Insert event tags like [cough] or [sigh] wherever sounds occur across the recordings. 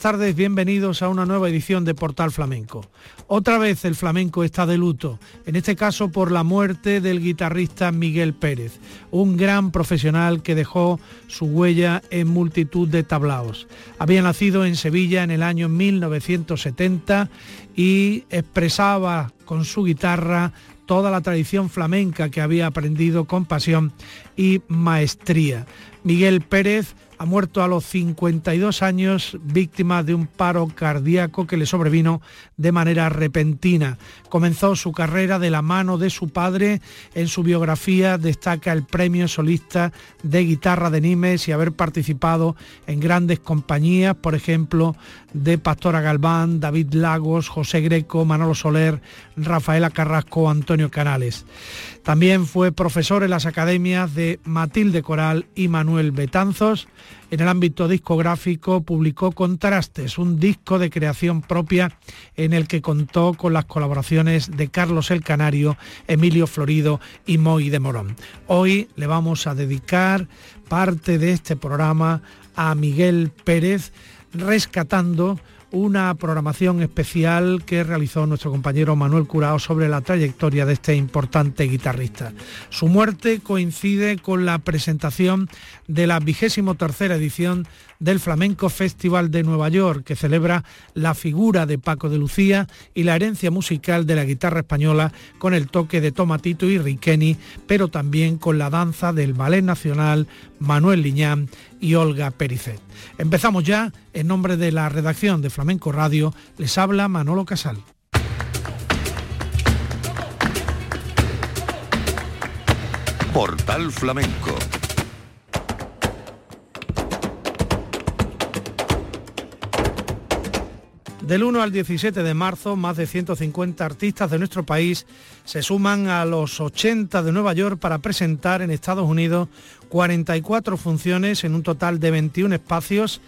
Buenas tardes, bienvenidos a una nueva edición de Portal Flamenco. Otra vez el flamenco está de luto, en este caso por la muerte del guitarrista Miguel Pérez, un gran profesional que dejó su huella en multitud de tablaos. Había nacido en Sevilla en el año 1970 y expresaba con su guitarra toda la tradición flamenca que había aprendido con pasión y maestría. Miguel Pérez ha muerto a los 52 años víctima de un paro cardíaco que le sobrevino de manera repentina. Comenzó su carrera de la mano de su padre. En su biografía destaca el premio solista de guitarra de Nimes y haber participado en grandes compañías, por ejemplo, de Pastora Galván, David Lagos, José Greco, Manolo Soler, Rafaela Carrasco, Antonio Canales. También fue profesor en las academias de Matilde Coral y Manuel Betanzos. En el ámbito discográfico publicó Contrastes, un disco de creación propia en el que contó con las colaboraciones de Carlos el Canario, Emilio Florido y Moy de Morón. Hoy le vamos a dedicar parte de este programa a Miguel Pérez, rescatando una programación especial que realizó nuestro compañero Manuel Curao sobre la trayectoria de este importante guitarrista. Su muerte coincide con la presentación de la vigésimo tercera edición del Flamenco Festival de Nueva York, que celebra la figura de Paco de Lucía y la herencia musical de la guitarra española con el toque de Tomatito y Riqueni, pero también con la danza del Ballet Nacional Manuel Liñán y Olga Pericet. Empezamos ya, en nombre de la redacción de Flamenco Radio, les habla Manolo Casal. Portal Flamenco Del 1 al 17 de marzo, más de 150 artistas de nuestro país se suman a los 80 de Nueva York para presentar en Estados Unidos 44 funciones en un total de 21 espacios,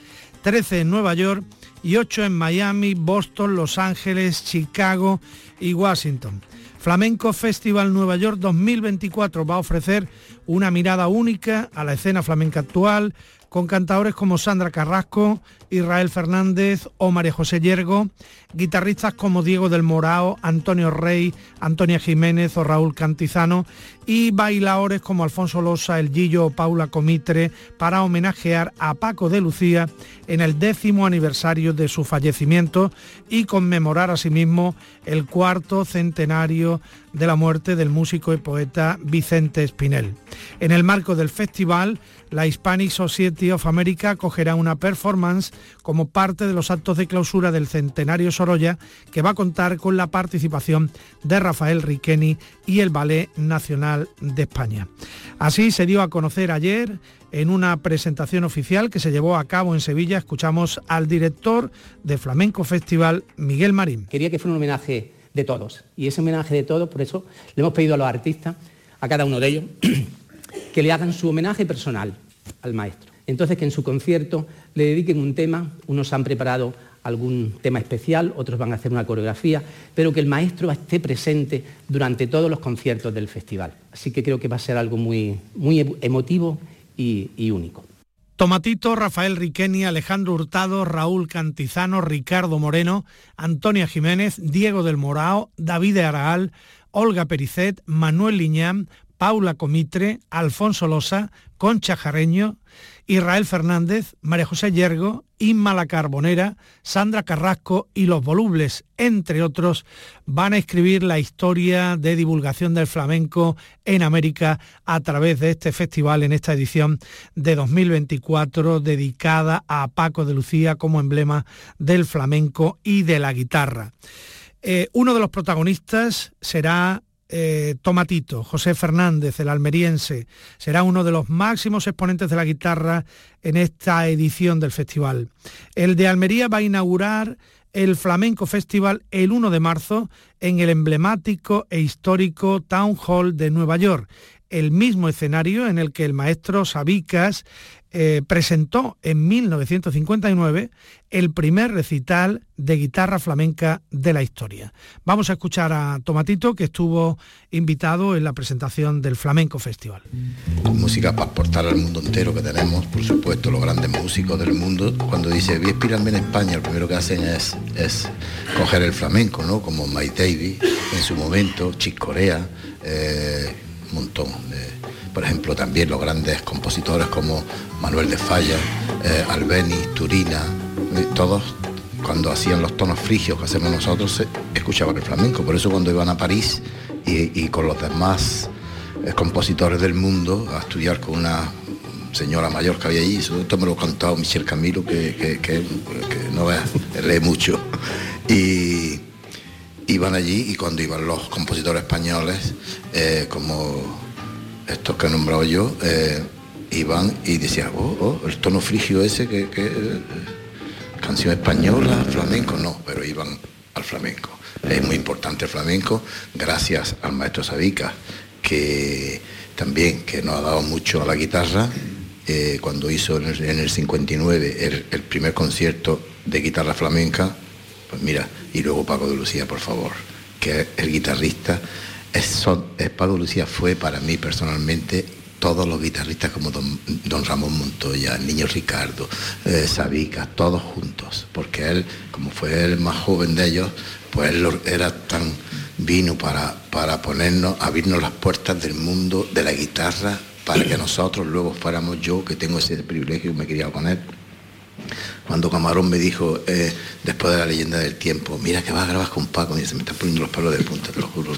13 en Nueva York y 8 en Miami, Boston, Los Ángeles, Chicago y Washington. Flamenco Festival Nueva York 2024 va a ofrecer una mirada única a la escena flamenca actual, con cantadores como Sandra Carrasco, Israel Fernández o María José Yergo, guitarristas como Diego del Morao, Antonio Rey, Antonia Jiménez o Raúl Cantizano y bailadores como Alfonso Losa, El Gillo o Paula Comitre para homenajear a Paco de Lucía en el décimo aniversario de su fallecimiento y conmemorar asimismo el cuarto centenario de la muerte del músico y poeta Vicente Espinel. En el marco del festival, la Hispanic Society of America acogerá una performance como parte de los actos de clausura del Centenario Sorolla, que va a contar con la participación de Rafael Riqueni y el Ballet Nacional de España. Así se dio a conocer ayer en una presentación oficial que se llevó a cabo en Sevilla. Escuchamos al director de Flamenco Festival, Miguel Marín. Quería que fuera un homenaje de todos. Y ese homenaje de todos, por eso le hemos pedido a los artistas, a cada uno de ellos, [coughs] que le hagan su homenaje personal al maestro. Entonces que en su concierto le dediquen un tema, unos han preparado algún tema especial, otros van a hacer una coreografía, pero que el maestro esté presente durante todos los conciertos del festival. Así que creo que va a ser algo muy, muy emotivo y, único. Tomatito, Rafael Riqueni, Alejandro Hurtado, Raúl Cantizano, Ricardo Moreno, Antonia Jiménez, Diego del Morao, David Araal, Olga Pericet, Manuel Liñán, Paula Comitre, Alfonso Losa, Concha Jareño, Israel Fernández, María José Yergo, Inma La Carbonera, Sandra Carrasco y Los Volubles, entre otros, van a escribir la historia de divulgación del flamenco en América a través de este festival en esta edición de 2024 dedicada a Paco de Lucía como emblema del flamenco y de la guitarra. Eh, uno de los protagonistas será eh, Tomatito, José Fernández, el almeriense, será uno de los máximos exponentes de la guitarra en esta edición del festival. El de Almería va a inaugurar el Flamenco Festival el 1 de marzo en el emblemático e histórico Town Hall de Nueva York, el mismo escenario en el que el maestro Sabicas eh, presentó en 1959 el primer recital de guitarra flamenca de la historia. Vamos a escuchar a Tomatito, que estuvo invitado en la presentación del Flamenco Festival. Música para aportar al mundo entero que tenemos, por supuesto, los grandes músicos del mundo. Cuando dice, inspirarme en España, lo primero que hacen es, es coger el flamenco, ¿no? Como Mike Davis en su momento, Chick Corea, eh, montón de por ejemplo, también los grandes compositores como Manuel de Falla, eh, Albeni, Turina, eh, todos cuando hacían los tonos frigios que hacemos nosotros escuchaban el flamenco. Por eso cuando iban a París y, con los demás eh, compositores del mundo a estudiar con una señora mayor que había allí, esto me lo ha contado Michel Camilo, que, no ve, lee mucho. Y iban allí y cuando iban los compositores españoles, como estos que he nombrado yo, eh, iban y decían, oh, oh, el tono frigio ese, que, eh, canción española, flamenco, no, pero iban al flamenco. Es muy importante el flamenco, gracias al maestro Sabica, que también que nos ha dado mucho a la guitarra, eh, cuando hizo en el, 59 el, primer concierto de guitarra flamenca, pues mira, y luego Paco de Lucía, por favor, que es el guitarrista es, Lucía fue para mí personalmente todos los guitarristas como don, Ramón Montoya, Niño Ricardo, eh, Sabica, todos juntos, porque él, como fue el más joven de ellos, pues él era tan vino para, para ponernos, abrirnos las puertas del mundo de la guitarra, para que nosotros luego fuéramos yo, que tengo ese privilegio me quería con él. Cuando Camarón me dijo, eh, después de la leyenda del tiempo, mira que vas a grabar con Paco, y se me están poniendo los pelos de punta, te lo juro.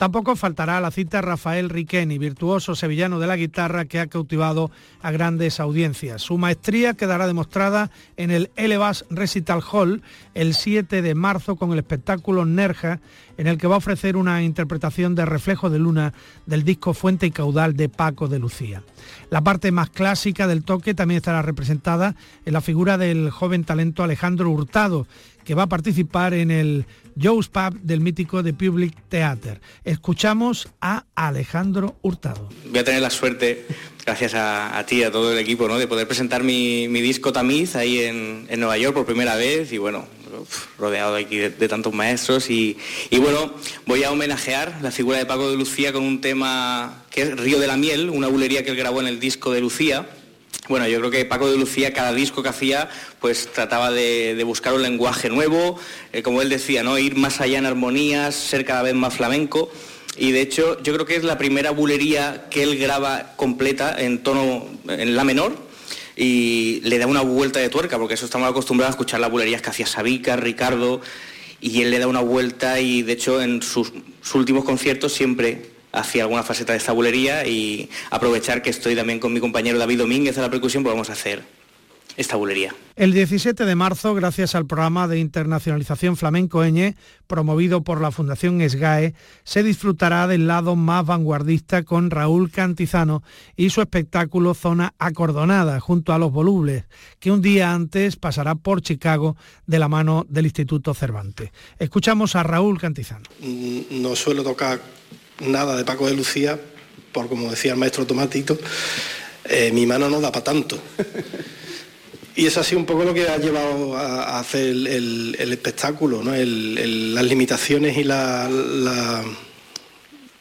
Tampoco faltará la cita Rafael Riqueni, virtuoso sevillano de la guitarra que ha cautivado a grandes audiencias. Su maestría quedará demostrada en el Elevas Recital Hall el 7 de marzo con el espectáculo Nerja, en el que va a ofrecer una interpretación de Reflejo de Luna del disco Fuente y Caudal de Paco de Lucía. La parte más clásica del toque también estará representada en la figura del joven talento Alejandro Hurtado, que va a participar en el Joe's Pub del mítico The Public Theater. Escuchamos a Alejandro Hurtado. Voy a tener la suerte, gracias a, ti y a todo el equipo, ¿no? de poder presentar mi, disco Tamiz ahí en, Nueva York por primera vez y bueno, rodeado aquí de, tantos maestros y, y, bueno, voy a homenajear la figura de Paco de Lucía con un tema que es Río de la Miel, una bulería que él grabó en el disco de Lucía bueno, yo creo que Paco de Lucía, cada disco que hacía, pues trataba de, buscar un lenguaje nuevo, eh, como él decía, ¿no? Ir más allá en armonías, ser cada vez más flamenco. Y de hecho, yo creo que es la primera bulería que él graba completa en tono, en la menor, y le da una vuelta de tuerca, porque eso estamos acostumbrados a escuchar las bulerías que hacía Sabica, Ricardo, y él le da una vuelta y de hecho en sus últimos conciertos siempre hacia alguna faceta de esta bulería y aprovechar que estoy también con mi compañero David Domínguez a la percusión, pues vamos a hacer esta bulería. El 17 de marzo, gracias al programa de internacionalización flamenco Eñe, promovido por la Fundación SGAE, se disfrutará del lado más vanguardista con Raúl Cantizano y su espectáculo Zona Acordonada, junto a los volubles, que un día antes pasará por Chicago de la mano del Instituto Cervantes. Escuchamos a Raúl Cantizano. Mm, no suelo tocar nada de Paco de Lucía, por como decía el maestro Tomatito, eh, mi mano no da para tanto. Y ha sido un poco lo que ha llevado a, hacer el, espectáculo, ¿no? las limitaciones y la,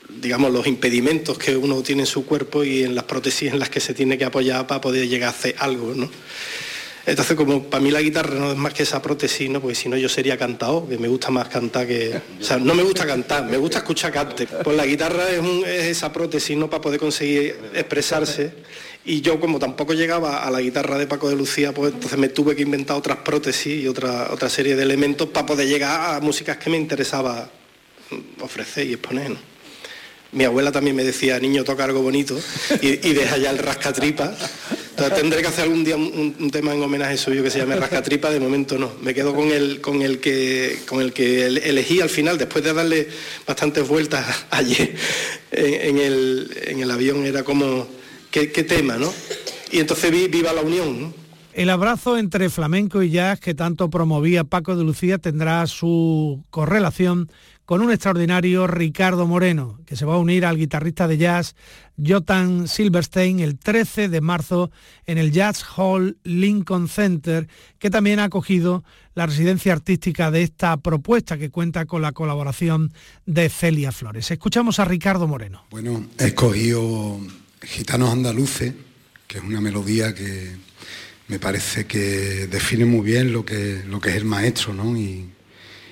digamos, los impedimentos que uno tiene en su cuerpo y en las prótesis en las que se tiene que apoyar para poder llegar a hacer algo. ¿no? Entonces, como para mí la guitarra no es más que esa prótesis, ¿no? Porque si no yo sería cantado, que me gusta más cantar que... O sea, no me gusta cantar, me gusta escuchar cante. Pues la guitarra es, esa prótesis, ¿no? Para poder conseguir expresarse. Y yo como tampoco llegaba a la guitarra de Paco de Lucía, pues entonces me tuve que inventar otras prótesis y otra, otra serie de elementos para poder llegar a músicas que me interesaba ofrecer y exponer. Mi abuela también me decía, niño, toca algo bonito y, deja ya el rascatripa tendré que hacer algún día un, tema en homenaje suyo que se llame Rascatripa, de momento no. Me quedo con el, con el, que, con el que elegí al final, después de darle bastantes vueltas [laughs] ayer en, el, en el avión, era como, ¿qué, tema, no? Y entonces vi Viva la Unión, El abrazo entre flamenco y jazz que tanto promovía Paco de Lucía tendrá su correlación con un extraordinario Ricardo Moreno, que se va a unir al guitarrista de jazz Jotan Silverstein el 13 de marzo en el Jazz Hall Lincoln Center, que también ha acogido la residencia artística de esta propuesta que cuenta con la colaboración de Celia Flores. Escuchamos a Ricardo Moreno. Bueno, he escogido Gitanos Andaluces, que es una melodía que me parece que define muy bien lo que, es el maestro, ¿no?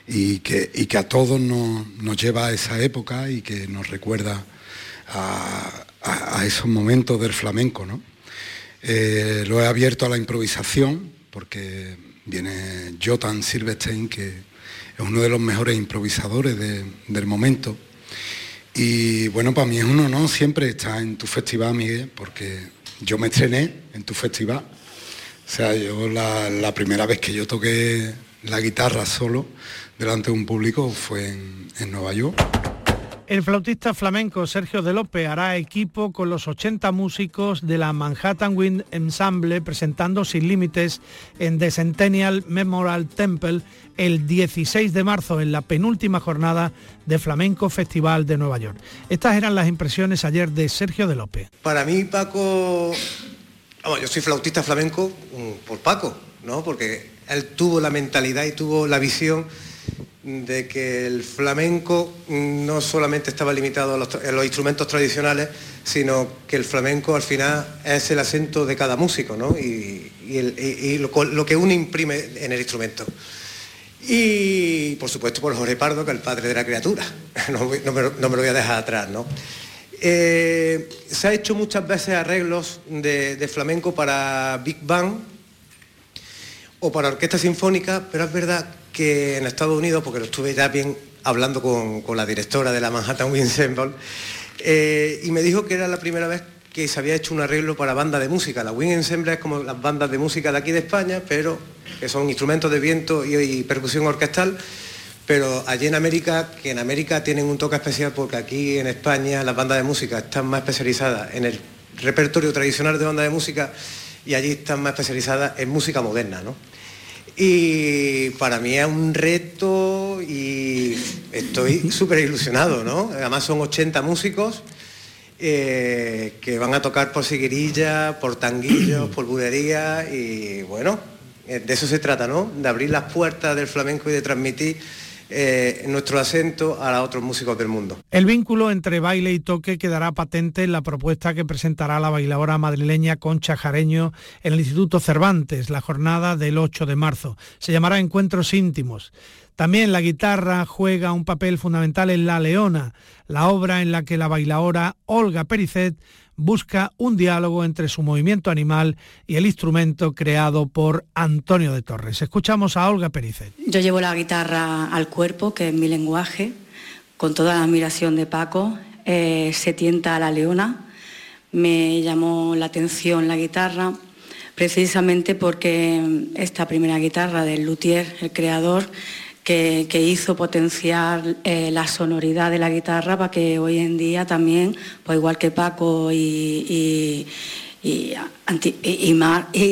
Que, que a todos nos, lleva a esa época y que nos recuerda a, esos momentos del flamenco. ¿no? Eh, lo he abierto a la improvisación porque viene Jotan Silverstein, que es uno de los mejores improvisadores del momento. Y bueno, para mí es un honor siempre estar en tu festival, Miguel, porque yo me estrené en tu festival. O sea, yo la primera vez que yo toqué la guitarra solo delante de un público fue en, Nueva York. El flautista flamenco Sergio de López hará equipo con los 80 músicos de la Manhattan Wind Ensemble presentando Sin Límites en The Centennial Memorial Temple el 16 de marzo en la penúltima jornada de Flamenco Festival de Nueva York. Estas eran las impresiones ayer de Sergio de López. Para mí Paco, yo soy flautista flamenco mm, por Paco, ¿no? Porque él tuvo la mentalidad y tuvo la visión de que el flamenco no solamente estaba limitado a los, instrumentos tradicionales, sino que el flamenco al final es el acento de cada músico, ¿no? Y, lo, que uno imprime en el instrumento. Y por supuesto por Jorge Pardo, que es el padre de la criatura. [laughs] No, me, lo voy a dejar atrás, ¿no? Eh, se ha hecho muchas veces arreglos de, de flamenco para Big Bang o para orquesta sinfónica, pero es verdad que en Estados Unidos, porque lo estuve ya bien hablando con, la directora de la Manhattan Wind Ensemble, eh, y me dijo que era la primera vez que se había hecho un arreglo para banda de música. La Wind Ensemble es como las bandas de música de aquí de España, pero que son instrumentos de viento y, percusión orquestal, pero allí en América, que en América tienen un toque especial porque aquí en España las bandas de música están más especializadas en el repertorio tradicional de banda de música y allí están más especializadas en música moderna, ¿no? Y para mí es un reto y estoy [laughs] súper ilusionado, ¿no? Además son 80 músicos eh, que van a tocar por siguirilla, por tanguillos, [clears throat] por budería y bueno, eh, de eso se trata, ¿no? De abrir las puertas del flamenco y de transmitir eh, nuestro acento a otros músicos del mundo. El vínculo entre baile y toque quedará patente en la propuesta que presentará la bailadora madrileña Concha Jareño en el Instituto Cervantes, la jornada del 8 de marzo. Se llamará Encuentros íntimos. También la guitarra juega un papel fundamental en La Leona, la obra en la que la bailadora Olga Pericet busca un diálogo entre su movimiento animal y el instrumento creado por Antonio de Torres. Escuchamos a Olga Pericet. Yo llevo la guitarra al cuerpo, que es mi lenguaje, con toda la admiración de Paco. Eh, se tienta a la leona. Me llamó la atención la guitarra precisamente porque esta primera guitarra del luthier, el creador, que, hizo potenciar eh, la sonoridad de la guitarra para que hoy en día también, pues igual que Paco y, y,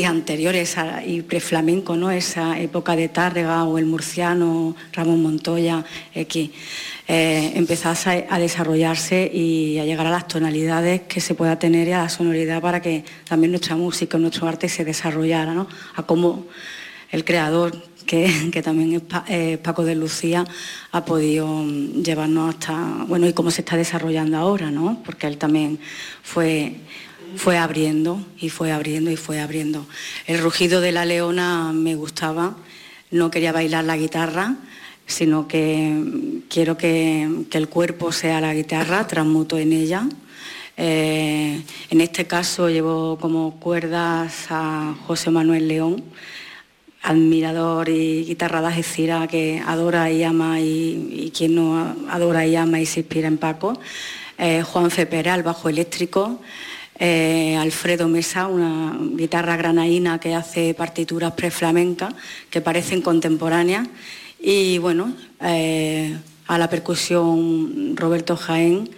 anteriores y preflamenco, ¿no? esa época de Tárrega o el murciano, Ramón Montoya, X, eh, empezase a, desarrollarse y a llegar a las tonalidades que se pueda tener y a la sonoridad para que también nuestra música, nuestro arte se desarrollara, ¿no? a cómo el creador que, también es eh, Paco de Lucía, ha podido mm, llevarnos hasta, bueno, y cómo se está desarrollando ahora, ¿no? Porque él también fue, fue abriendo y fue abriendo y fue abriendo. El rugido de la leona me gustaba, no quería bailar la guitarra, sino que mm, quiero que, el cuerpo sea la guitarra, transmuto en ella. Eh, en este caso llevo como cuerdas a José Manuel León, admirador y guitarra de Algeciras que adora y ama y, quien no adora y ama y se inspira en Paco. Eh, Juan Cepera, al bajo eléctrico. eh, Alfredo Mesa, una guitarra granaína que hace partituras preflamencas que parecen contemporáneas. Y bueno, eh, a la percusión Roberto Jaén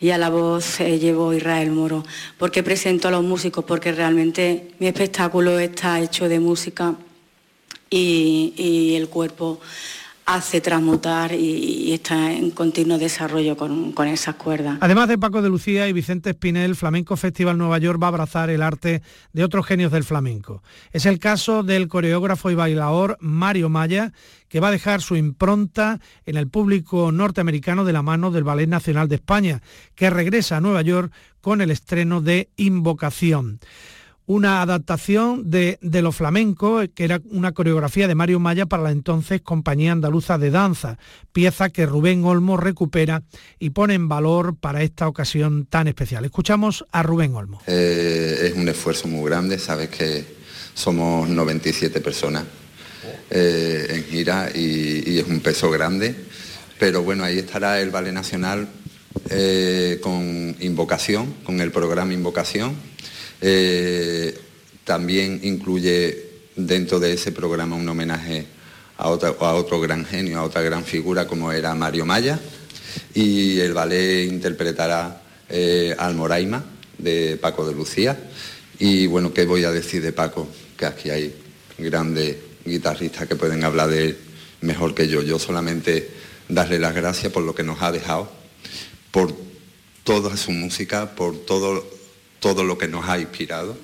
y a la voz llevo Israel Moro. ¿Por qué presento a los músicos? Porque realmente mi espectáculo está hecho de música y, el cuerpo hace transmutar y, está en continuo desarrollo con, con, esas cuerdas. Además de Paco de Lucía y Vicente Espinel, Flamenco Festival Nueva York va a abrazar el arte de otros genios del flamenco. Es el caso del coreógrafo y bailador Mario Maya, que va a dejar su impronta en el público norteamericano de la mano del Ballet Nacional de España, que regresa a Nueva York con el estreno de Invocación una adaptación de, de lo flamenco, que era una coreografía de Mario Maya para la entonces Compañía Andaluza de Danza, pieza que Rubén Olmo recupera y pone en valor para esta ocasión tan especial. Escuchamos a Rubén Olmo. Eh, es un esfuerzo muy grande, sabes que somos 97 personas eh, en gira y, y, es un peso grande, pero bueno, ahí estará el Ballet Nacional eh, con Invocación, con el programa Invocación eh, también incluye dentro de ese programa un homenaje a, otro gran genio, a otra gran figura como era Mario Maya. Y el ballet interpretará eh, Almoraima de Paco de Lucía. Y bueno, ¿qué voy a decir de Paco? Que aquí hay grandes guitarristas que pueden hablar de él mejor que yo. Yo solamente darle las gracias por lo que nos ha dejado, por toda su música, por todo todo lo que nos ha inspirado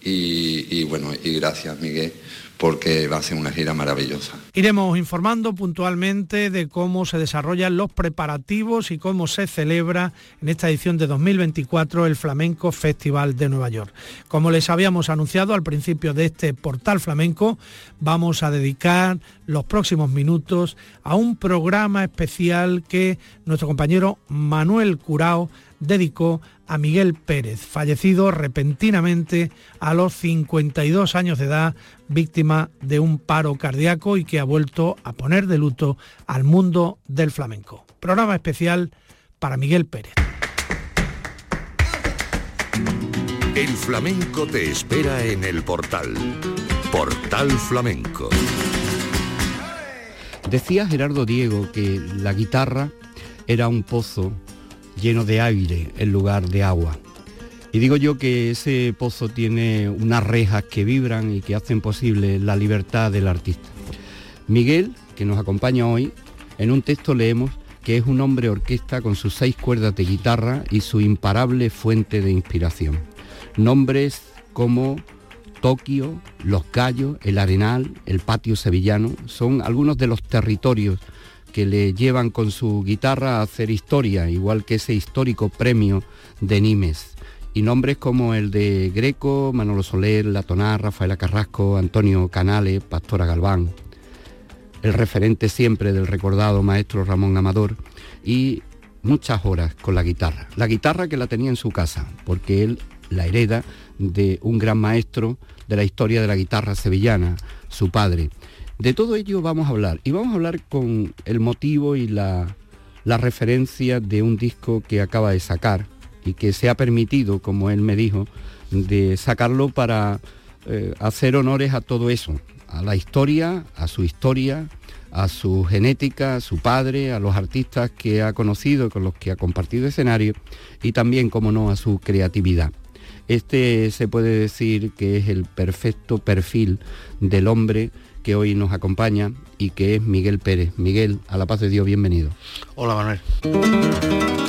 y, bueno, y gracias Miguel porque va a ser una gira maravillosa. Iremos informando puntualmente de cómo se desarrollan los preparativos y cómo se celebra en esta edición de 2024 el Flamenco Festival de Nueva York. Como les habíamos anunciado al principio de este portal flamenco, vamos a dedicar los próximos minutos a un programa especial que nuestro compañero Manuel Curao dedicó a Miguel Pérez, fallecido repentinamente a los 52 años de edad, víctima de un paro cardíaco y que ha vuelto a poner de luto al mundo del flamenco. Programa especial para Miguel Pérez. El flamenco te espera en el portal. Portal Flamenco. Decía Gerardo Diego que la guitarra era un pozo lleno de aire en lugar de agua. Y digo yo que ese pozo tiene unas rejas que vibran y que hacen posible la libertad del artista. Miguel, que nos acompaña hoy, en un texto leemos que es un hombre orquesta con sus seis cuerdas de guitarra y su imparable fuente de inspiración. Nombres como Tokio, Los Gallos, El Arenal, el Patio Sevillano son algunos de los territorios que le llevan con su guitarra a hacer historia, igual que ese histórico premio de Nimes. Y nombres como el de Greco, Manolo Soler, Latonar, Rafaela Carrasco, Antonio Canales, Pastora Galván. El referente siempre del recordado maestro Ramón Amador y muchas horas con la guitarra. La guitarra que la tenía en su casa, porque él la hereda de un gran maestro de la historia de la guitarra sevillana, su padre. De todo ello vamos a hablar y vamos a hablar con el motivo y la, referencia de un disco que acaba de sacar y que se ha permitido, como él me dijo, de sacarlo para eh, hacer honores a todo eso, a la historia, a su historia, a su genética, a su padre, a los artistas que ha conocido, con los que ha compartido escenario y también, como no, a su creatividad. Este se puede decir que es el perfecto perfil del hombre que hoy nos acompaña y que es Miguel Pérez. Miguel, a la paz de Dios, bienvenido. Hola Manuel.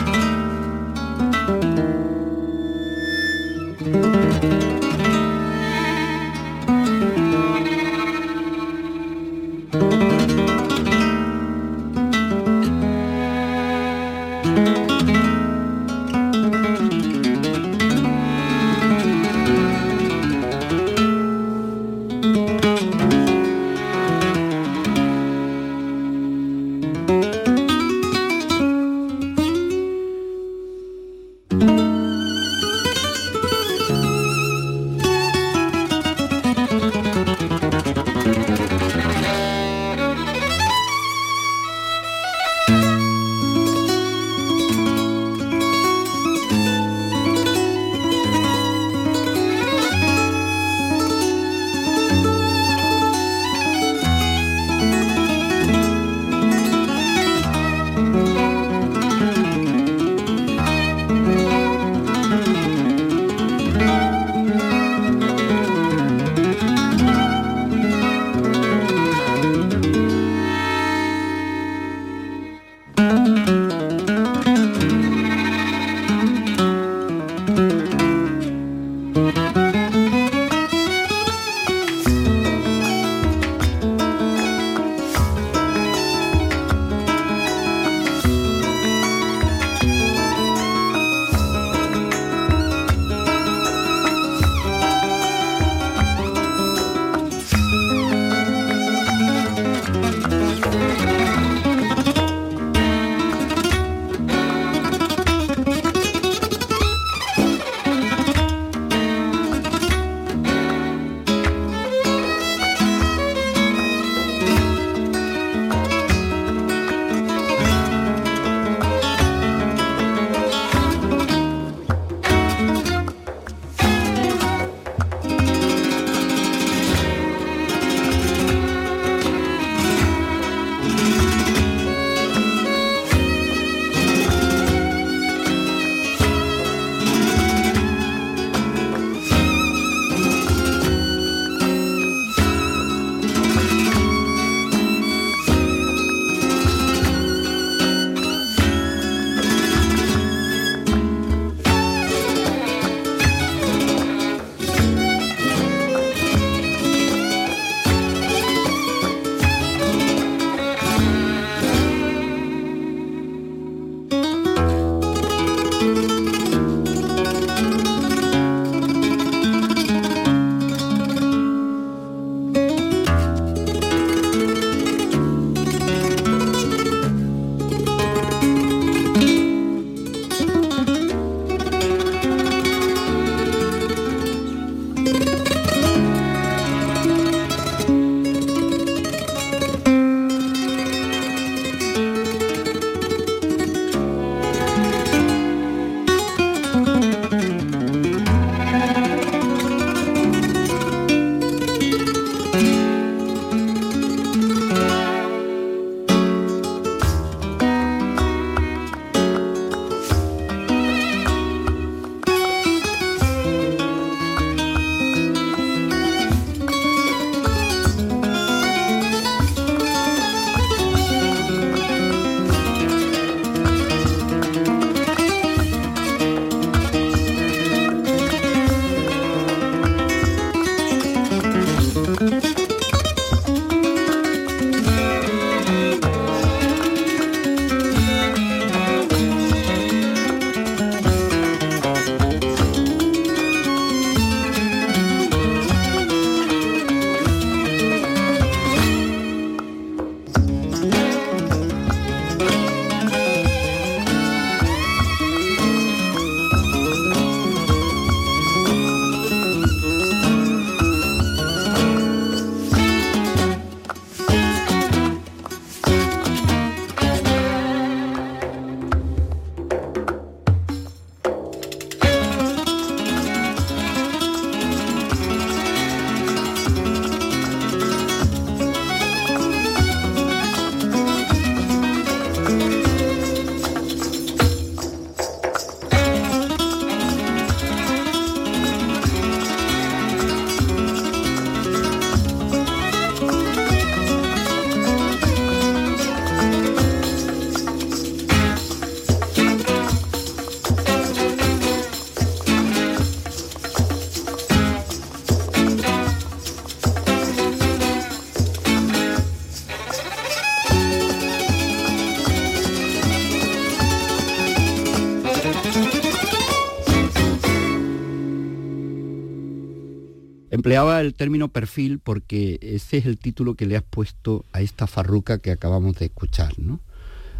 Empleaba el término perfil porque ese es el título que le has puesto a esta farruca que acabamos de escuchar, ¿no?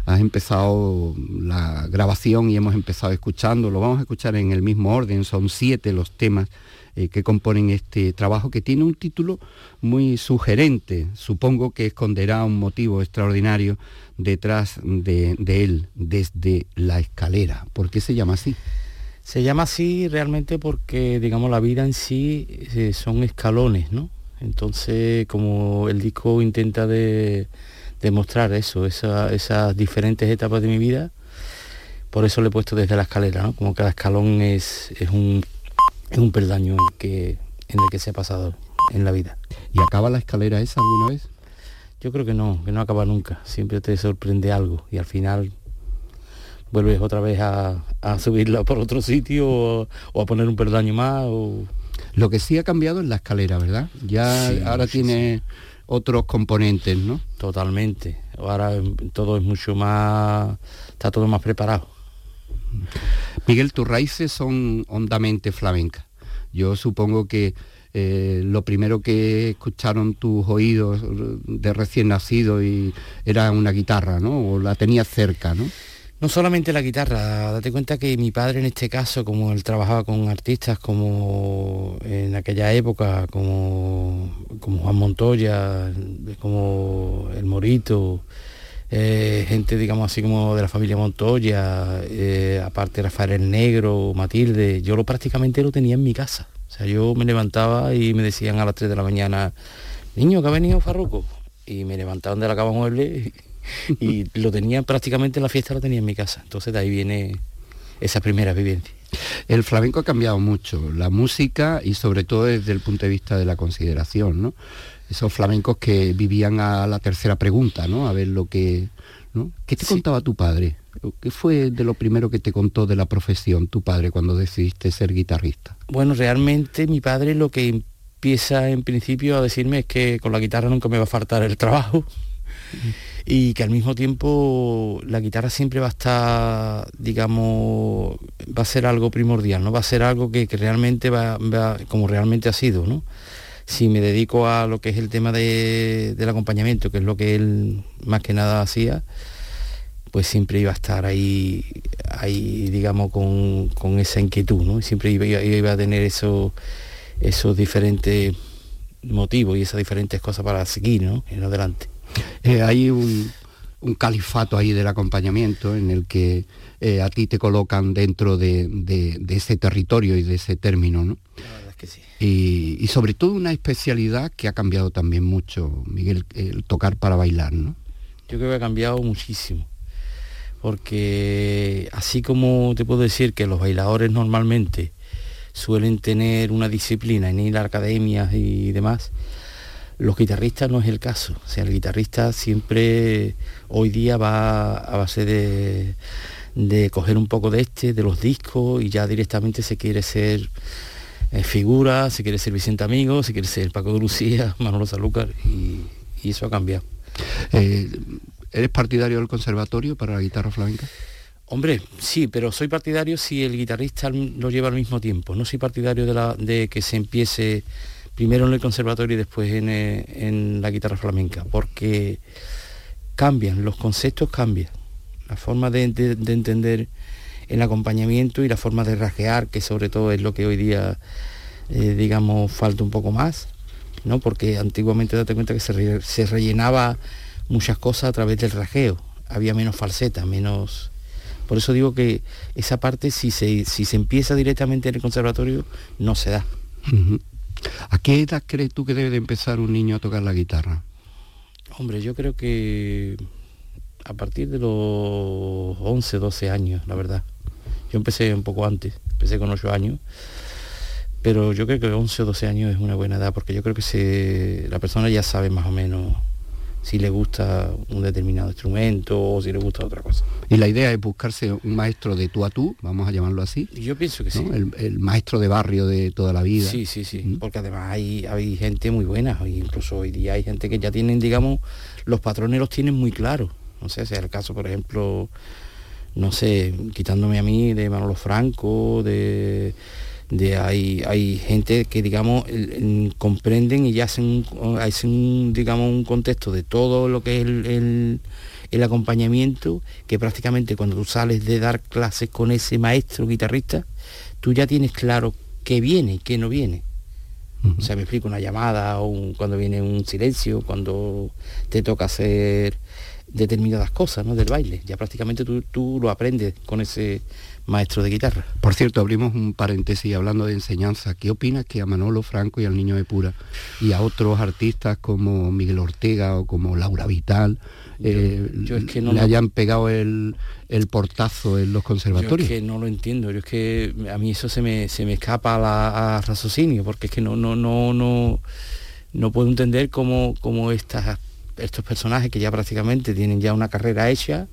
Has empezado la grabación y hemos empezado escuchando, lo vamos a escuchar en el mismo orden, son siete los temas eh, que componen este trabajo que tiene un título muy sugerente, supongo que esconderá un motivo extraordinario detrás de, de él, desde la escalera. ¿Por qué se llama así? Se llama así realmente porque, digamos, la vida en sí eh, son escalones, ¿no? Entonces, como el disco intenta de, demostrar eso, esas diferentes etapas de mi vida, por eso le he puesto desde la escalera, ¿no? Como cada escalón es, es, un, es un peldaño en, que, en el que se ha pasado en la vida. ¿Y acaba la escalera esa alguna vez? Yo creo que no, que no acaba nunca. Siempre te sorprende algo y al final vuelves otra vez a, subirla por otro sitio o, a poner un perdaño más. O... Lo que sí ha cambiado es la escalera, ¿verdad? Ya ahora tiene otros componentes, ¿no? Totalmente. Ahora todo es mucho más, está todo más preparado. Miguel, tus raíces son hondamente flamencas. Yo supongo que eh, lo primero que escucharon tus oídos de recién nacido y era una guitarra, ¿no? O la tenías cerca, ¿no? No solamente la guitarra, date cuenta que mi padre en este caso, como él trabajaba con artistas como en aquella época, como, como Juan Montoya, como El Morito, eh, gente digamos así como de la familia Montoya, eh, aparte Rafael el Negro, Matilde, yo lo prácticamente lo tenía en mi casa. O sea, yo me levantaba y me decían a las 3 de la mañana, niño, que ha venido Farruco. Y me levantaban de la cama mueble [laughs] y lo tenía prácticamente en la fiesta, lo tenía en mi casa. Entonces de ahí viene esa primera vivencia. El flamenco ha cambiado mucho, la música y sobre todo desde el punto de vista de la consideración, ¿no? Esos flamencos que vivían a la tercera pregunta, ¿no? A ver lo que... ¿no? ¿Qué te contaba tu padre? ¿Qué fue de lo primero que te contó de la profesión tu padre cuando decidiste ser guitarrista? Bueno, realmente mi padre lo que empieza en principio a decirme es que con la guitarra nunca me va a faltar el trabajo y que al mismo tiempo la guitarra siempre va a estar, digamos, va a ser algo primordial, ¿no? Va a ser algo que, realmente va, como realmente ha sido, ¿no? Si me dedico a lo que es el tema del acompañamiento, que es lo que él más que nada hacía, pues siempre iba a estar ahí, ahí digamos, con, esa inquietud, ¿no? Siempre iba, iba a tener eso, esos diferentes motivos y esas diferentes cosas para seguir, ¿no? En adelante. Eh, hay un, califato ahí del acompañamiento en el que eh, a ti te colocan dentro de, ese territorio y de ese término, ¿no? Y, sobre todo una especialidad que ha cambiado también mucho, Miguel, el tocar para bailar, ¿no? Yo creo que ha cambiado muchísimo, porque así como te puedo decir que los bailadores normalmente suelen tener una disciplina en ir a academias y demás, los guitarristas no es el caso. O sea, el guitarrista siempre hoy día va a base de, de coger un poco de este, de los discos, y ya directamente se quiere ser eh, figura, se quiere ser Vicente Amigo, se quiere ser Paco de Lucía, [laughs] Manolo Sanlúcar, y, eso ha cambiado. Eh, ¿Eres partidario del conservatorio para la guitarra flamenca? Hombre, sí, pero soy partidario si el guitarrista lo lleva al mismo tiempo. No soy partidario de, la, de que se empiece primero en el conservatorio y después eh, en, la guitarra flamenca, porque cambian, los conceptos cambian, la forma de, entender el acompañamiento y la forma de rasguear, que sobre todo es lo que hoy día, eh, digamos, falta un poco más, ¿no? porque antiguamente date cuenta que se, rellenaba muchas cosas a través del rasgueo, había menos falseta, menos... Por eso digo que esa parte, si se, si se empieza directamente en el conservatorio, no se da. ¿A qué edad crees tú que debe de empezar un niño a tocar la guitarra? Hombre, yo creo que a partir de los 11, 12 años, la verdad. Yo empecé un poco antes, empecé con 8 años, pero yo creo que 11 o 12 años es una buena edad, porque yo creo que la persona ya sabe más o menos si le gusta un determinado instrumento o si le gusta otra cosa. Y la idea es buscarse un maestro de tú a tú, vamos a llamarlo así. Yo pienso que sí. El, maestro de barrio de toda la vida. Sí, sí, sí, ¿Mm? porque además hay, hay gente muy buena, incluso hoy día hay gente que ya tienen, digamos, los patrones los tienen muy claros. No sé, sea el caso, por ejemplo, no sé, quitándome a mí de Manolo Franco, de de hay, hay gente que digamos comprenden y ya hacen un, hacen digamos un contexto de todo lo que es el, el, acompañamiento que prácticamente cuando tú sales de dar clases con ese maestro guitarrista tú ya tienes claro qué viene y qué no viene. O sea me explico una llamada o cuando viene un silencio cuando te toca hacer determinadas cosas ¿no? del baile. Ya prácticamente tú, tú lo aprendes con ese maestro de guitarra. Por cierto, abrimos un paréntesis hablando de enseñanza. ¿Qué opinas que a Manolo Franco y al Niño de Pura y a otros artistas como Miguel Ortega o como Laura Vital eh, le hayan pegado el, portazo en los conservatorios? Yo es que no lo entiendo. Yo es que a mí eso se me, se me escapa a, raciocinio porque es que no, no, no, no, no puedo entender cómo, cómo estas, estos personajes que ya prácticamente tienen ya una carrera hecha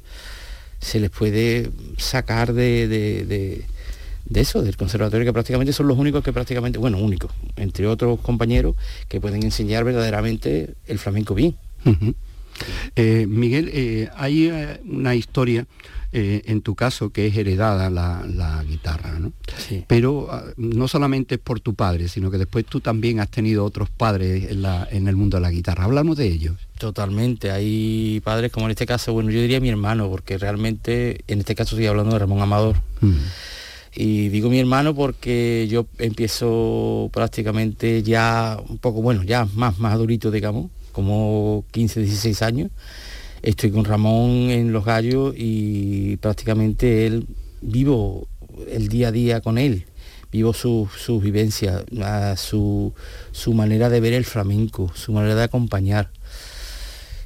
se les puede sacar de, de, eso, del conservatorio, que prácticamente son los únicos que prácticamente, bueno, únicos, entre otros compañeros, que pueden enseñar verdaderamente el flamenco bien. Eh, Miguel, eh, hay eh, una historia en tu caso que es heredada la, guitarra, ¿no? Pero ah, no solamente es por tu padre, sino que después tú también has tenido otros padres en, el mundo de la guitarra. Hablamos de ellos. Totalmente, hay padres como en este caso, bueno, yo diría mi hermano, porque realmente en este caso estoy hablando de Ramón Amador. Mm. Y digo mi hermano porque yo empiezo prácticamente ya un poco, bueno, ya más madurito, digamos, como 15, 16 años. Estoy con Ramón en Los Gallos y prácticamente él vivo el día a día con él, vivo sus su vivencias, su, su manera de ver el flamenco, su manera de acompañar.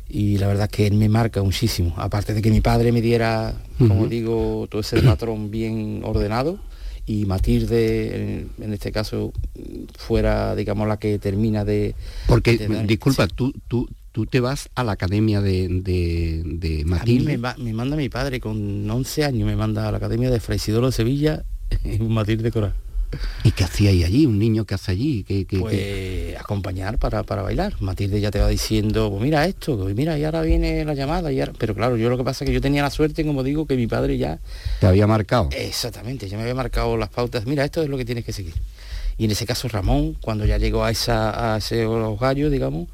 Y la verdad que él me marca muchísimo. Aparte de que mi padre me diera, como digo, todo ese patrón bien ordenado, y Matilde, en, este caso, fuera, digamos, la que termina de... Porque, disculpa, tú, tú, tú te vas a la academia de, de, Matilde. me, me, manda mi padre, con 11 años, me manda a la academia de Fray de Sevilla, [laughs] en Matilde Coral. ¿Y qué hacía ahí allí? ¿Un niño que hace allí? que pues acompañar para, bailar. Matilde ya te va diciendo, pues mira esto, mira, y ahora viene la llamada. Y Pero claro, yo lo que pasa es que yo tenía la suerte, como digo, que mi padre ya... Te había marcado. Exactamente, ya me había marcado las pautas. Mira, esto es lo que tienes que seguir. Y en ese caso Ramón, cuando ya llegó a, esa, a ese los gallos, digamos,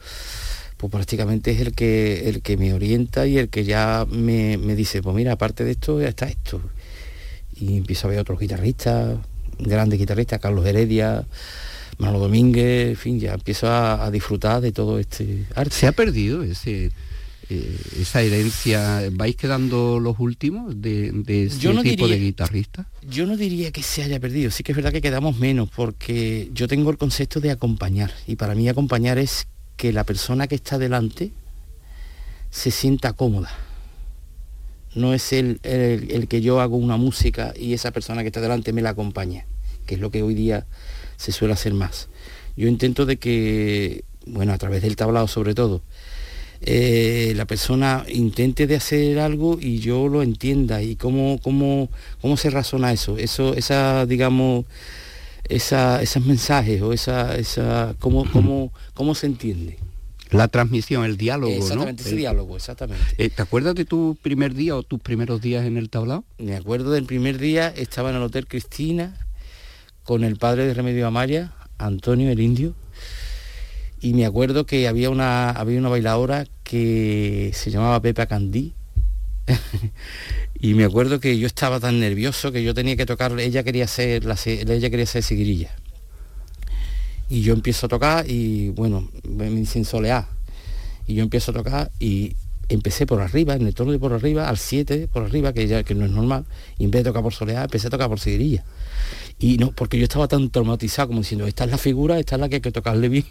pues prácticamente es el que, el que me orienta y el que ya me, me dice, pues mira, aparte de esto, ya está esto. Y empiezo a ver otros guitarristas, grandes guitarristas, Carlos Heredia, Manolo Domínguez, en fin, ya empiezo a, disfrutar de todo este arte. ¿Se ha perdido ese, eh, esa herencia? ¿Vais quedando los últimos de, ese tipo de guitarristas? Yo no diría que se haya perdido, sí que es verdad que quedamos menos, porque yo tengo el concepto de acompañar, y para mí acompañar es que la persona que está delante se sienta cómoda. No es el, el, que yo hago una música y esa persona que está delante me la acompaña, que es lo que hoy día se suele hacer más. Yo intento de que, bueno, a través del tablado sobre todo, eh, la persona intente de hacer algo y yo lo entienda. Y cómo, cómo, cómo se razona eso, eso, esa, digamos, esa, esos mensajes o esa, esa cómo, cómo, cómo se entiende. La transmisión, el diálogo, exactamente, ese diálogo, exactamente. Eh, ¿Te acuerdas de tu primer día o tus primeros días en el tablao? Me acuerdo del primer día, estaba en el Hotel Cristina con el padre de Remedio Amaya, Antonio el Indio, y me acuerdo que había una, había una bailadora que se llamaba Pepa Candí, [laughs] y me acuerdo que yo estaba tan nervioso que yo tenía que tocar, ella quería ser, la, ella quería ser seguirilla y yo empiezo a tocar y bueno, me dicen soleá. Y yo empiezo a tocar y empecé por arriba, en el tono de por arriba, al 7 por arriba, que ya que no es normal, y en vez de tocar por soleá, empecé a tocar por seguirilla. Y no, porque yo estaba tan traumatizado como diciendo, esta es la figura, esta es la que hay que tocarle bien.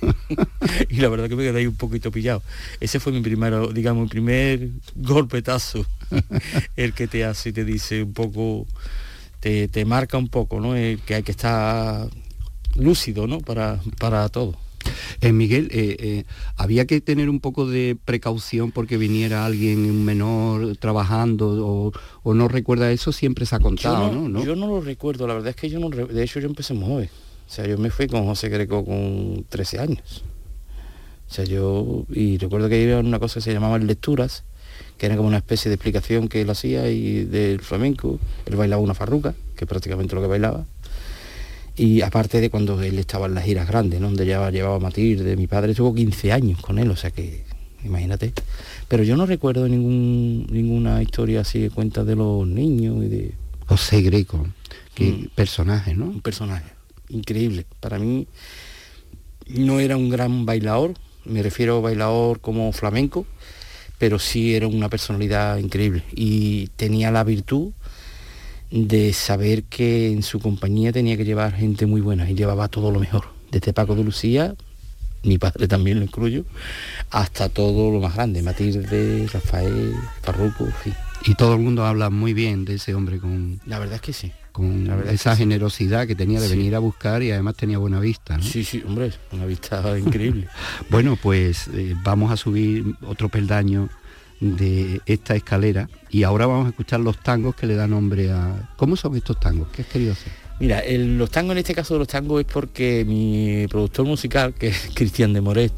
[laughs] y la verdad que me quedé ahí un poquito pillado. Ese fue mi primero, digamos, mi primer golpetazo, [laughs] el que te hace y te dice un poco, te, te marca un poco, ¿no? El que hay que estar lúcido ¿no? para, para todo. Eh, Miguel, eh, eh, había que tener un poco de precaución porque viniera alguien menor trabajando o, no recuerda eso, siempre se ha contado, yo no, Yo no lo recuerdo, la verdad es que yo no, de hecho yo empecé muy joven, o sea, yo me fui con José Greco con 13 años. O sea, yo, y recuerdo que había una cosa que se llamaba lecturas, que era como una especie de explicación que él hacía y del flamenco, él bailaba una farruca, que es prácticamente lo que bailaba, Y aparte de cuando él estaba en las giras grandes, ¿no? donde ya llevaba a Matilde, de mi padre tuvo 15 años con él, o sea que imagínate. Pero yo no recuerdo ningún, ninguna historia así de cuenta de los niños y de... José Greco, qué Mm. personaje, ¿no? Un personaje increíble. Para mí no era un gran bailador, me refiero a bailador como flamenco, pero sí era una personalidad increíble y tenía la virtud de saber que en su compañía tenía que llevar gente muy buena y llevaba todo lo mejor, desde Paco de Lucía, mi padre también lo incluyo, hasta todo lo más grande, Matilde, Rafael, Farruco, en fin. Y todo el mundo habla muy bien de ese hombre con, La verdad es que sí. con La verdad es esa sí. generosidad que tenía de Sí. venir a buscar y además tenía buena vista. ¿no? Sí, sí, hombre, una vista increíble. [laughs] Bueno, pues eh, vamos a subir otro peldaño de esta escalera y ahora vamos a escuchar los tangos que le dan nombre a... ¿Cómo son estos tangos? ¿Qué has querido hacer? Mira, el- los tangos en este caso de los tangos es porque mi productor musical, que es [laughs] Cristian de Moret,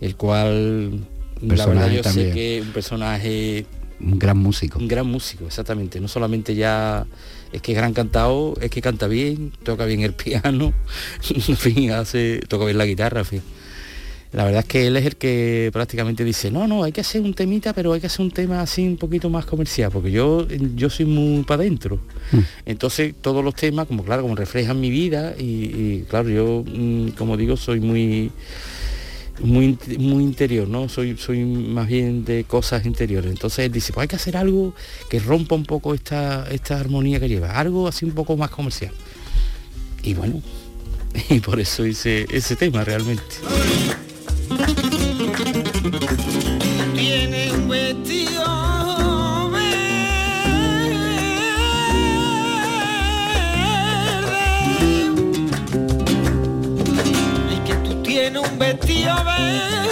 el cual la Personaje verdad yo también. sé que es un personaje, Un gran músico. un gran músico, exactamente. No solamente ya es que es gran cantado, es que canta bien, toca bien el [laughs] piano, en fin, hace, toca bien la guitarra, en fin. La verdad es que él es el que prácticamente dice, no, no, hay que hacer un temita, pero hay que hacer un tema así un poquito más comercial, porque yo, yo soy muy para adentro. Entonces todos los temas, como claro, como reflejan mi vida y, y, claro, yo, mm, como digo, soy muy muy, muy interior, ¿no? Soy, soy más bien de cosas interiores. Entonces él dice, pues hay que hacer algo que rompa un poco esta, esta armonía que lleva, algo así un poco más comercial. Y bueno, [laughs] y por eso hice ese tema realmente. Tiene un vestido verde. Y que tú tienes un vestido verde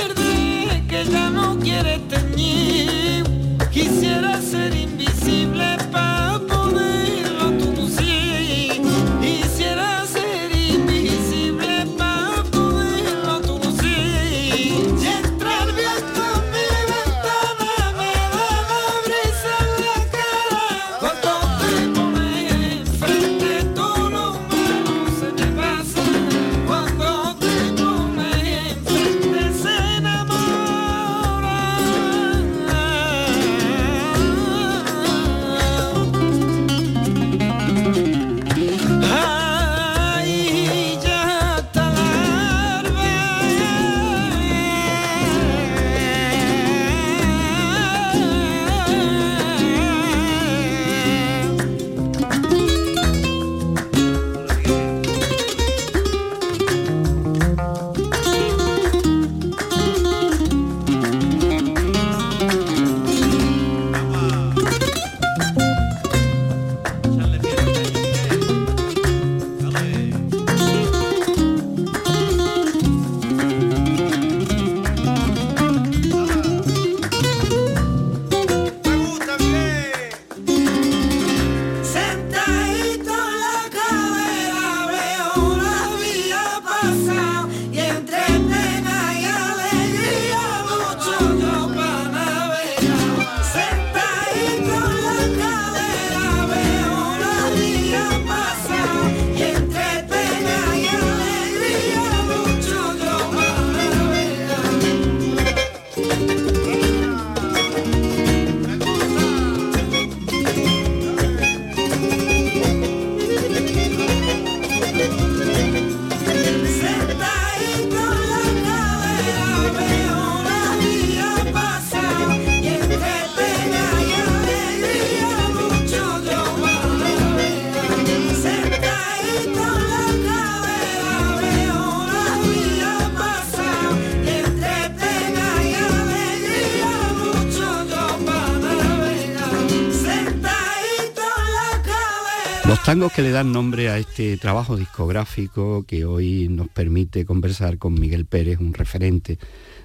Que le dan nombre a este trabajo discográfico que hoy nos permite conversar con Miguel Pérez, un referente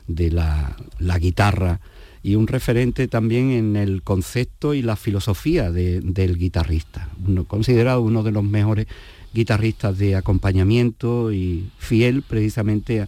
de la, guitarra y un referente también en el concepto y la filosofía de- del guitarrista, considerado uno de los mejores guitarristas de acompañamiento y fiel precisamente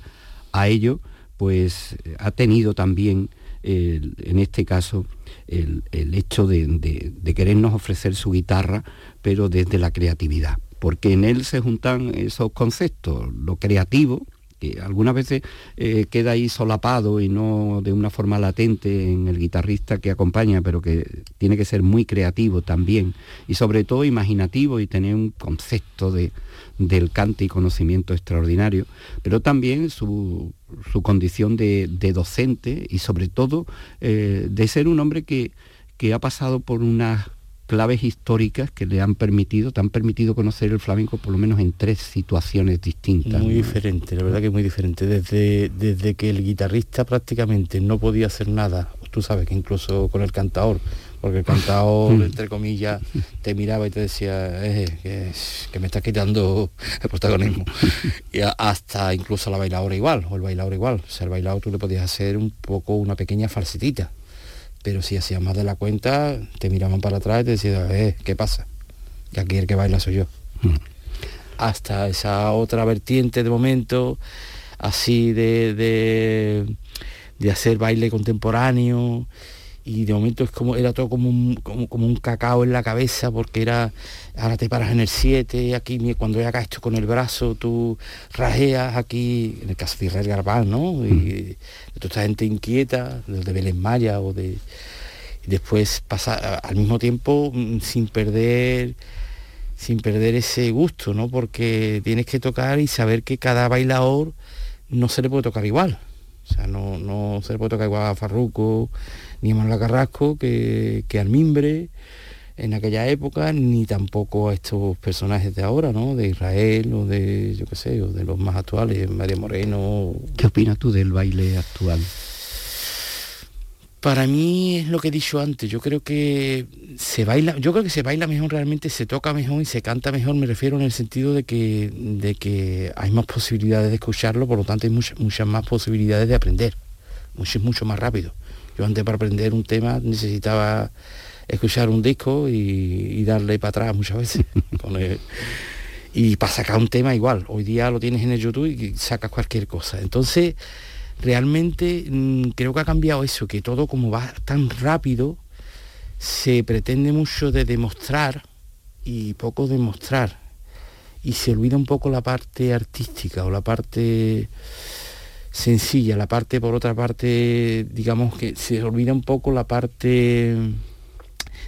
a, ello, pues eh, ha tenido también en este caso el, el hecho de, de- querernos ofrecer su guitarra, pero desde la creatividad. porque en él se juntan esos conceptos, lo creativo, que algunas veces eh, queda ahí solapado y no de una forma latente en el guitarrista que acompaña, pero que tiene que ser muy creativo también y sobre todo imaginativo y tener un concepto de, del cante y conocimiento extraordinario, pero también su, condición de, docente y sobre todo eh, de ser un hombre que, que ha pasado por unas claves históricas que le han permitido, te han permitido conocer el flamenco por lo menos en tres situaciones distintas. Muy diferente, la verdad que muy diferente. Desde, desde que el guitarrista prácticamente no podía hacer nada, tú sabes que incluso con el cantador, porque el cantador, [laughs] mm. entre comillas, te miraba y te decía eh, que, me estás quitando el protagonismo. [laughs] y hasta incluso la bailadora igual, o el bailador igual. O sea, el bailador tú le podías hacer un poco una pequeña falsetita pero si hacías más de la cuenta, te miraban para atrás y te decían, eh, ¿qué pasa? Que aquí el que baila soy yo. Mm. Hasta esa otra vertiente de momento, así de, de, de hacer baile contemporáneo, y de momento es como era todo como un, como, un cacao en la cabeza porque era ahora te paras en el 7 aquí cuando ya esto con el brazo tú rajeas aquí en el caso de Israel Garbán no y mm. de toda esta gente inquieta de Belén Maya o de después pasa al mismo tiempo mm, sin perder sin perder ese gusto no porque tienes que tocar y saber que cada bailador no se le puede tocar igual. O sea no, no se le puede tocar igual a Farruco ni a Manuela Carrasco que, que al Mimbre en aquella época, ni tampoco a estos personajes de ahora, ¿no? De Israel o de, yo qué sé, o de los más actuales, María Moreno. ¿Qué opinas tú del baile actual? Para mí es lo que he dicho antes, yo creo que se baila, yo creo que se baila mejor realmente, se toca mejor y se canta mejor, me refiero en el sentido de que, de que hay más posibilidades de escucharlo, por lo tanto hay muchas, muchas más posibilidades de aprender, mucho, mucho más rápido. Yo antes para aprender un tema necesitaba escuchar un disco y, darle para atrás muchas veces. [laughs] y para sacar un tema igual. Hoy día lo tienes en el YouTube y sacas cualquier cosa. Entonces, realmente mm, creo que ha cambiado eso, que todo como va tan rápido, se pretende mucho de demostrar y poco demostrar. Y se olvida un poco la parte artística o la parte sencilla, la parte por otra parte, digamos que se olvida un poco la parte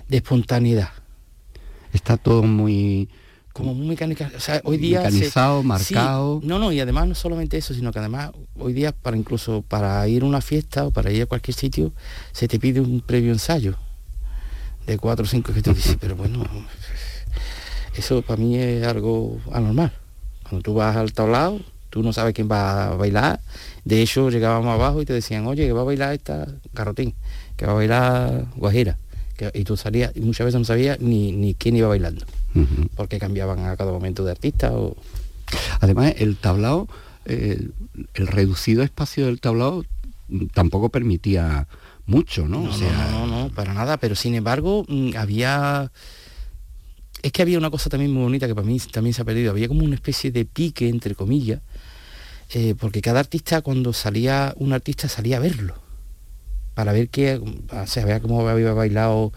de espontaneidad. Está todo muy como muy mecánica, o sea, hoy día mecanizado, marcado. no, no, y además no solamente eso, sino que además hoy día para incluso para ir a una fiesta o para ir a cualquier sitio se te pide un previo ensayo de cuatro o cinco que te dices, pero bueno, eso para mí es algo anormal. Cuando tú vas al tablado, tú no sabes quién va a bailar. De hecho, llegábamos abajo y te decían, oye, que va a bailar esta garrotín, que va a bailar guajira. y tú salías, y muchas veces no sabías ni, ni quién iba bailando, porque cambiaban a cada momento de artista. O... Además, el tablao, el reducido espacio del tablao tampoco permitía mucho, ¿no? No, no, no, para nada, pero sin embargo mm, había es que había una cosa también muy bonita que para mí también se ha perdido. Había como una especie de pique, entre comillas, eh, porque cada artista, cuando salía un artista, salía a verlo. Para ver qué, o sea, ver cómo había bailado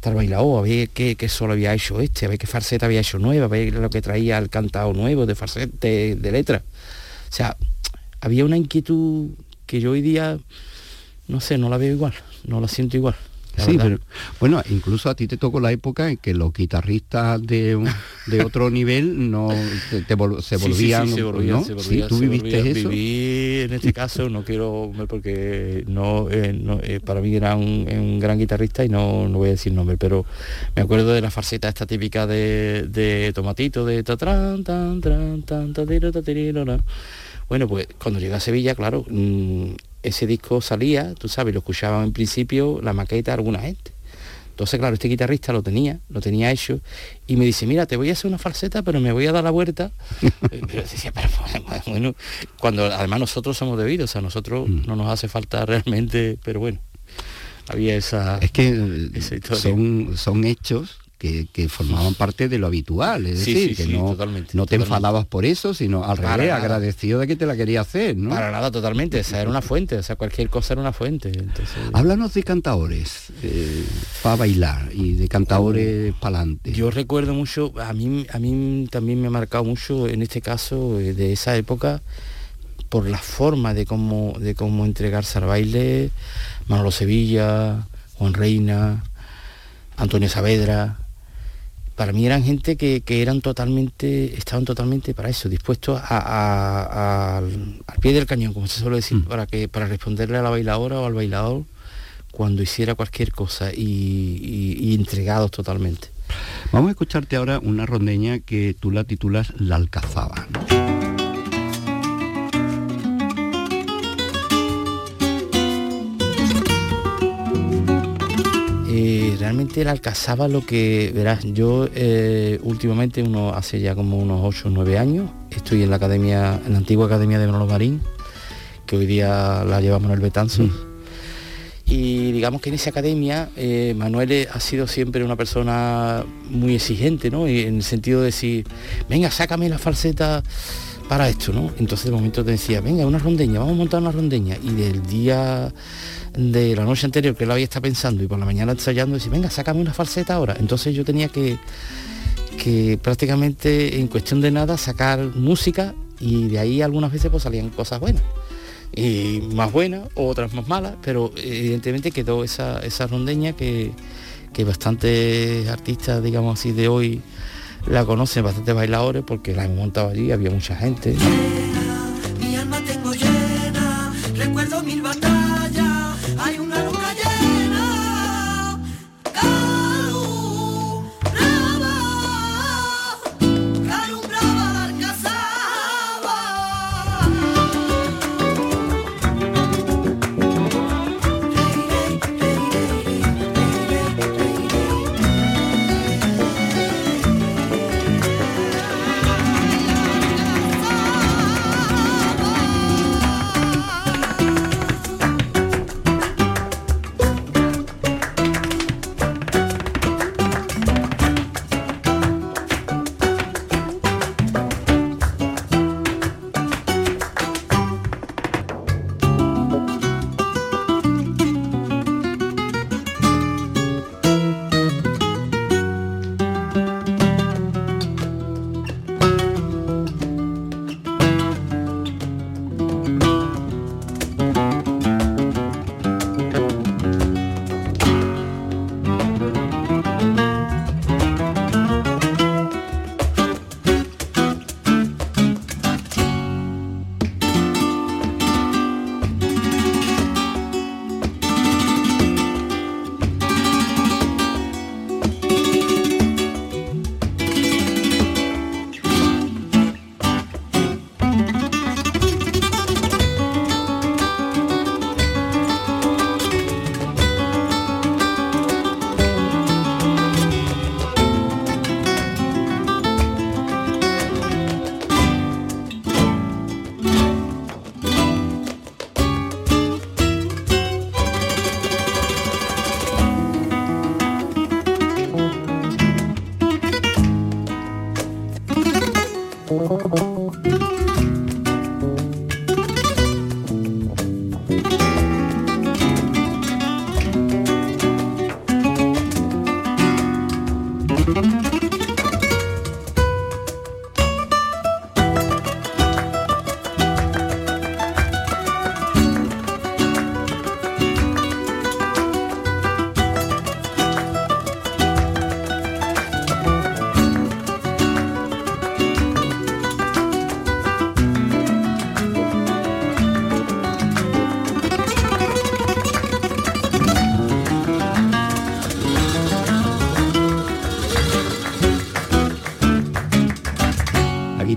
tal bailado, a ver qué, solo había hecho este, a ver qué farceta había hecho nueva, a ver lo que traía el cantado nuevo de farceta, de, de letra. O sea, había una inquietud que yo hoy día, no sé, no la veo igual, no la siento igual sí, pero bueno, incluso a ti te tocó la época en que los guitarristas de, [laughs] otro nivel no se volvían, sí, sí, tú viviste eso. Viví en este caso, no quiero porque no, eh, eh, para mí era un, gran guitarrista y no, no voy a decir nombre, pero me acuerdo de la farceta esta típica de, de tomatito de tan tan tan tan bueno, pues cuando llegué a Sevilla, claro, mm, ese disco salía, tú sabes, lo escuchaban en principio la maqueta de alguna gente. Entonces, claro, este guitarrista lo tenía, lo tenía hecho, y me dice, mira, te voy a hacer una falseta, pero me voy a dar la vuelta. [laughs] decía, pero [laughs] bueno, cuando además nosotros somos debidos, a nosotros mm. no nos hace falta realmente, pero bueno, había esa... Es que son, son hechos que, que formaban parte de lo habitual, es Sí, decir, sí, que sí, no, totalmente, no te totalmente. enfadabas por eso, sino al Para revés, nada. agradecido de que te la quería hacer, ¿no? Para nada, totalmente. O sea, era una fuente, o sea, cualquier cosa era una fuente. Entonces, Háblanos de cantaores para bailar y de cantaores para adelante. Yo recuerdo mucho, a mí, a mí también me ha marcado mucho en este caso eh, de esa época por la forma de cómo, de cómo entregarse al baile, Manolo Sevilla, Juan Reina, Antonio Saavedra. Para mí eran gente que, que eran totalmente, estaban totalmente para eso, dispuestos a- a- a- al, al pie del cañón, como se suele decir, para, que, para responderle a la bailadora o al bailador cuando hiciera cualquier cosa y, y- y entregados totalmente. Vamos a escucharte ahora una rondeña que tú la titulas La Alcazaba. ¿no? Realmente él alcanzaba lo que, verás, yo eh, últimamente, uno, hace ya como unos 8 o 9 años, estoy en la academia, en la antigua academia de Manolo Marín, que hoy día la lleva Manuel Betanzos. Y digamos que en esa academia eh, Manuel eh, ha sido siempre una persona muy exigente, ¿no? Y en el sentido de decir, venga, sácame la falseta para esto, ¿no? Entonces de momento te decía, venga, una rondeña, vamos a montar una rondeña. Y del día de la noche anterior que él había estado pensando y por la mañana ensayando, decía, venga, sácame una falseta ahora. Entonces yo tenía que, que prácticamente en cuestión de nada sacar música y de ahí algunas veces pues salían cosas buenas y más buenas, otras más malas, pero evidentemente quedó esa, esa rondeña que, que bastantes artistas, digamos así, de hoy la conocen, bastantes bailadores, porque la hemos montado allí, había mucha gente.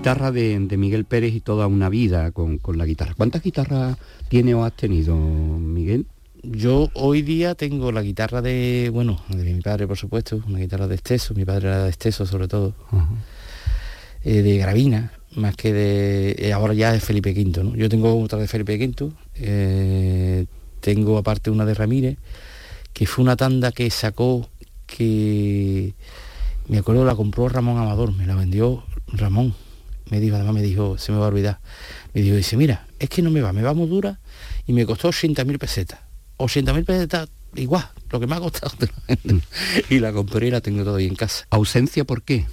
Guitarra de, de Miguel Pérez y toda una vida con, con la guitarra. ¿Cuántas guitarras tiene o has tenido, Miguel? Yo hoy día tengo la guitarra de, bueno, de mi padre por supuesto, una guitarra de Esteso, mi padre era de Esteso sobre todo, eh, de Gravina, más que de, eh, ahora ya es Felipe V, ¿no? Yo tengo otra de Felipe V, eh, tengo aparte una de Ramírez, que fue una tanda que sacó que Me acuerdo la compró Ramón Amador, me la vendió Ramón. Me dijo, además me dijo, se me va a olvidar. Me dijo, dice, mira, es que no me va, me va muy dura y me costó 80.000 pesetas. 80.000 pesetas igual, lo que me ha costado. [laughs] y la compré y la tengo todavía en casa. ¿Ausencia por qué?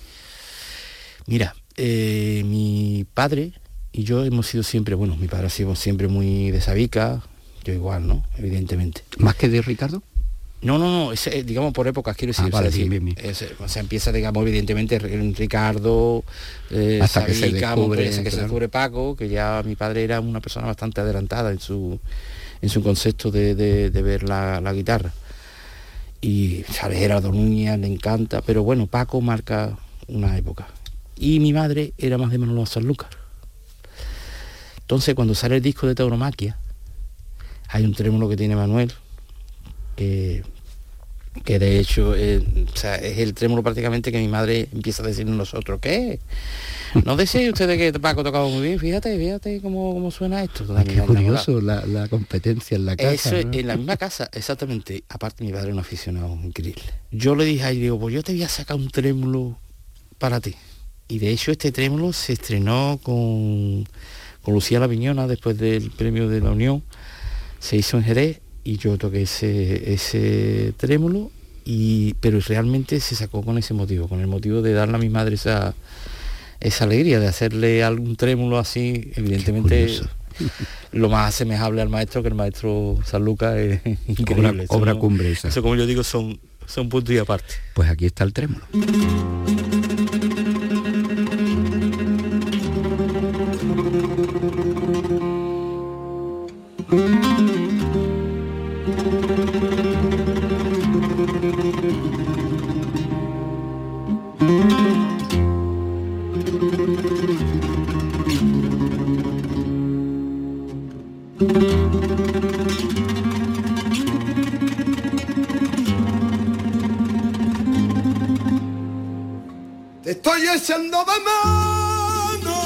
Mira, eh, mi padre y yo hemos sido siempre, bueno, mi padre ha sido siempre muy de Sabica, yo igual, ¿no? Evidentemente. ¿Más que de Ricardo? No, no, no, es, eh, digamos por épocas, quiero decir. Ah, vale, o sea, sí, decir, bien, bien. es, o sea, empieza, digamos, evidentemente en Ricardo, eh, Hasta que se Sabica, descubre, que se descubre Paco, que ya mi padre era una persona bastante adelantada en su, en su concepto de, de- de ver la, la guitarra. Y sabes, Gerardo Núñez le encanta, pero bueno, Paco marca una época. Y mi madre era más de Manolo Sanlúcar. Entonces, cuando sale el disco de Tauromaquia, hay un trémulo que tiene Manuel, que, que de hecho eh, o sea, es el trémulo prácticamente que mi madre empieza a decirnos nosotros, ¿qué? No decían ustedes que Paco tocaba muy bien, fíjate, fíjate cómo, cómo suena esto. Mi qué curioso la, la competencia en la casa. Eso es ¿no? en la misma casa, exactamente. Aparte mi padre es un aficionado increíble. Yo le dije ahí, digo, pues yo te voy a sacar un trémulo para ti. Y de hecho este trémulo se estrenó con, con Lucía La Piñona después del premio de la Unión. Se hizo en Jerez y yo toqué ese, ese trémulo, y, pero realmente se sacó con ese motivo, con el motivo de darle a mi madre esa, esa alegría, de hacerle algún trémulo así, evidentemente lo más asemejable al maestro que el maestro San Lucas es increíble. Obra- cumbre esa. Eso como yo digo son, son puntos y aparte. Pues aquí está el trémulo. Echando de mano.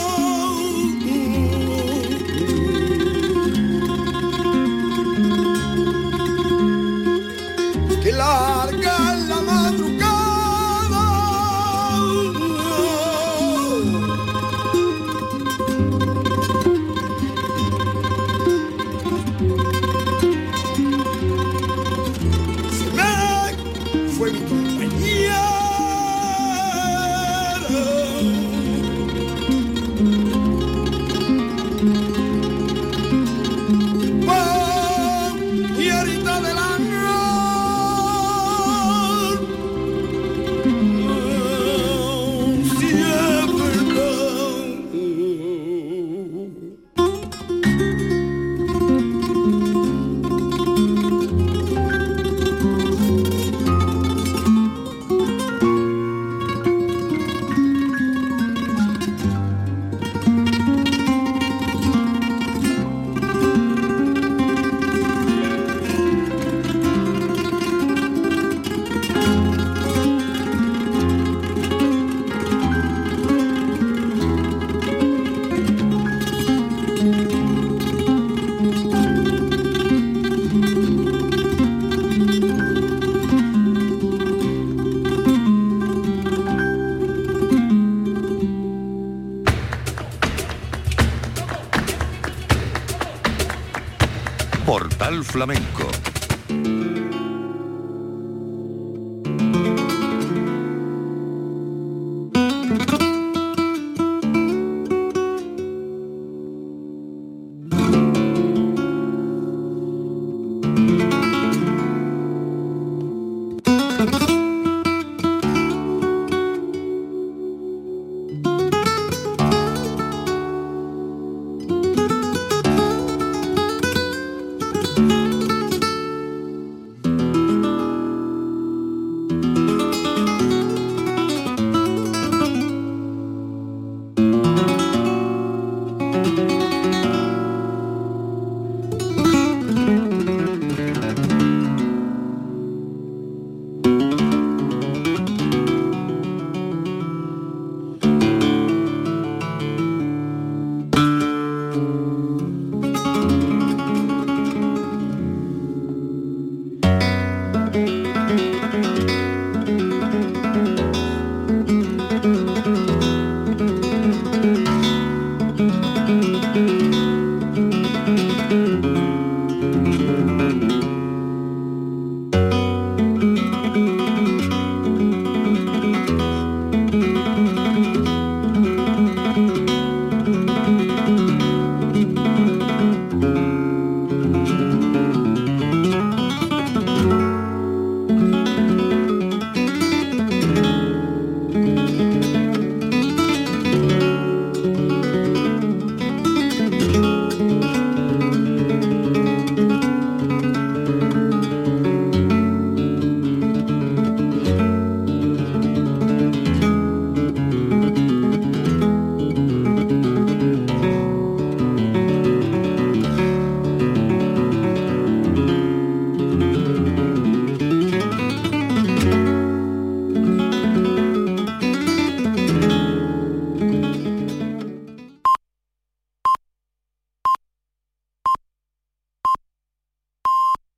Que larga la madrugada. Se me fue mi compañía.